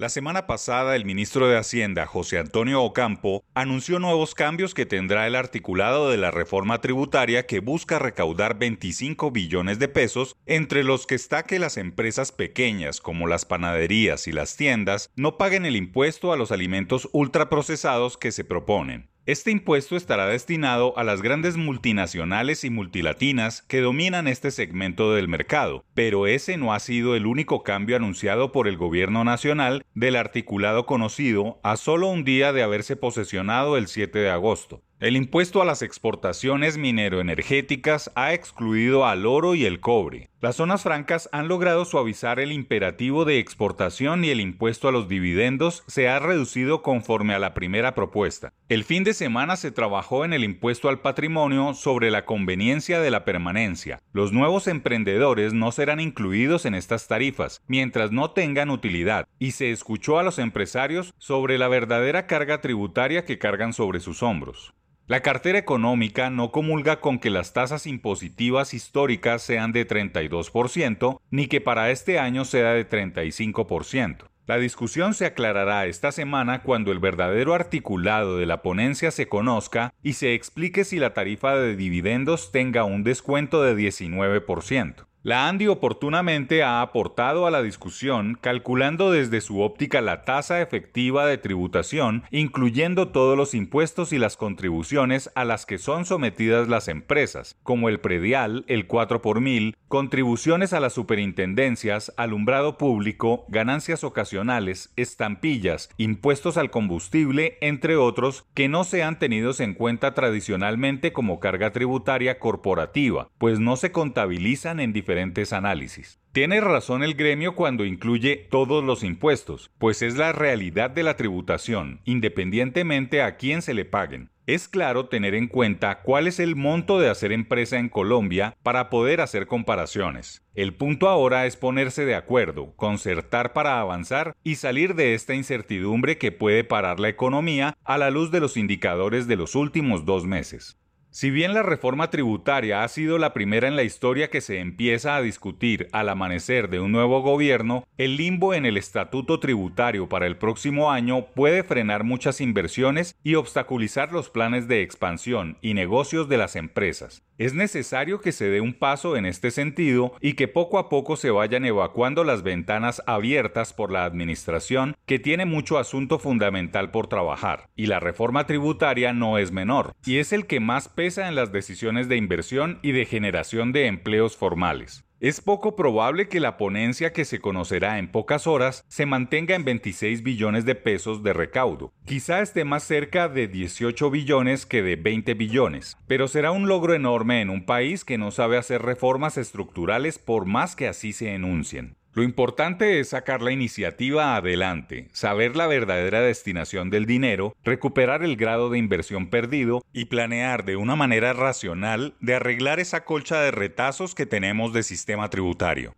La semana pasada, el ministro de Hacienda, José Antonio Ocampo, anunció nuevos cambios que tendrá el articulado de la reforma tributaria que busca recaudar 25 billones de pesos, entre los que está que las empresas pequeñas, como las panaderías y las tiendas, no paguen el impuesto a los alimentos ultraprocesados que se proponen. Este impuesto estará destinado a las grandes multinacionales y multilatinas que dominan este segmento del mercado, pero ese no ha sido el único cambio anunciado por el gobierno nacional del articulado conocido a solo un día de haberse posesionado el 7 de agosto. El impuesto a las exportaciones mineroenergéticas ha excluido al oro y el cobre. Las zonas francas han logrado suavizar el imperativo de exportación y el impuesto a los dividendos se ha reducido conforme a la primera propuesta. El fin de semana se trabajó en el impuesto al patrimonio sobre la conveniencia de la permanencia. Los nuevos emprendedores no serán incluidos en estas tarifas mientras no tengan utilidad y se escuchó a los empresarios sobre la verdadera carga tributaria que cargan sobre sus hombros. La cartera económica no comulga con que las tasas impositivas históricas sean de 32%, ni que para este año sea de 35%. La discusión se aclarará esta semana cuando el verdadero articulado de la ponencia se conozca y se explique si la tarifa de dividendos tenga un descuento de 19%. La ANDI oportunamente ha aportado a la discusión calculando desde su óptica la tasa efectiva de tributación, incluyendo todos los impuestos y las contribuciones a las que son sometidas las empresas, como el predial, el 4 por mil, contribuciones a las superintendencias, alumbrado público, ganancias ocasionales, estampillas, impuestos al combustible, entre otros, que no sean tenidos en cuenta tradicionalmente como carga tributaria corporativa, pues no se contabilizan en análisis. Tiene razón el gremio cuando incluye todos los impuestos, pues es la realidad de la tributación, independientemente a quién se le paguen. Es claro tener en cuenta cuál es el monto de hacer empresa en Colombia para poder hacer comparaciones. El punto ahora es ponerse de acuerdo, concertar para avanzar y salir de esta incertidumbre que puede parar la economía a la luz de los indicadores de los últimos dos meses. Si bien la reforma tributaria ha sido la primera en la historia que se empieza a discutir al amanecer de un nuevo gobierno, el limbo en el estatuto tributario para el próximo año puede frenar muchas inversiones y obstaculizar los planes de expansión y negocios de las empresas. Es necesario que se dé un paso en este sentido y que poco a poco se vayan evacuando las ventanas abiertas por la Administración, que tiene mucho asunto fundamental por trabajar. Y la reforma tributaria no es menor, y es el que más pesa en las decisiones de inversión y de generación de empleos formales. Es poco probable que la ponencia que se conocerá en pocas horas se mantenga en 26 billones de pesos de recaudo. Quizá esté más cerca de 18 billones que de 20 billones, pero será un logro enorme en un país que no sabe hacer reformas estructurales por más que así se enuncien. Lo importante es sacar la iniciativa adelante, saber la verdadera destinación del dinero, recuperar el grado de inversión perdido y planear de una manera racional de arreglar esa colcha de retazos que tenemos de sistema tributario.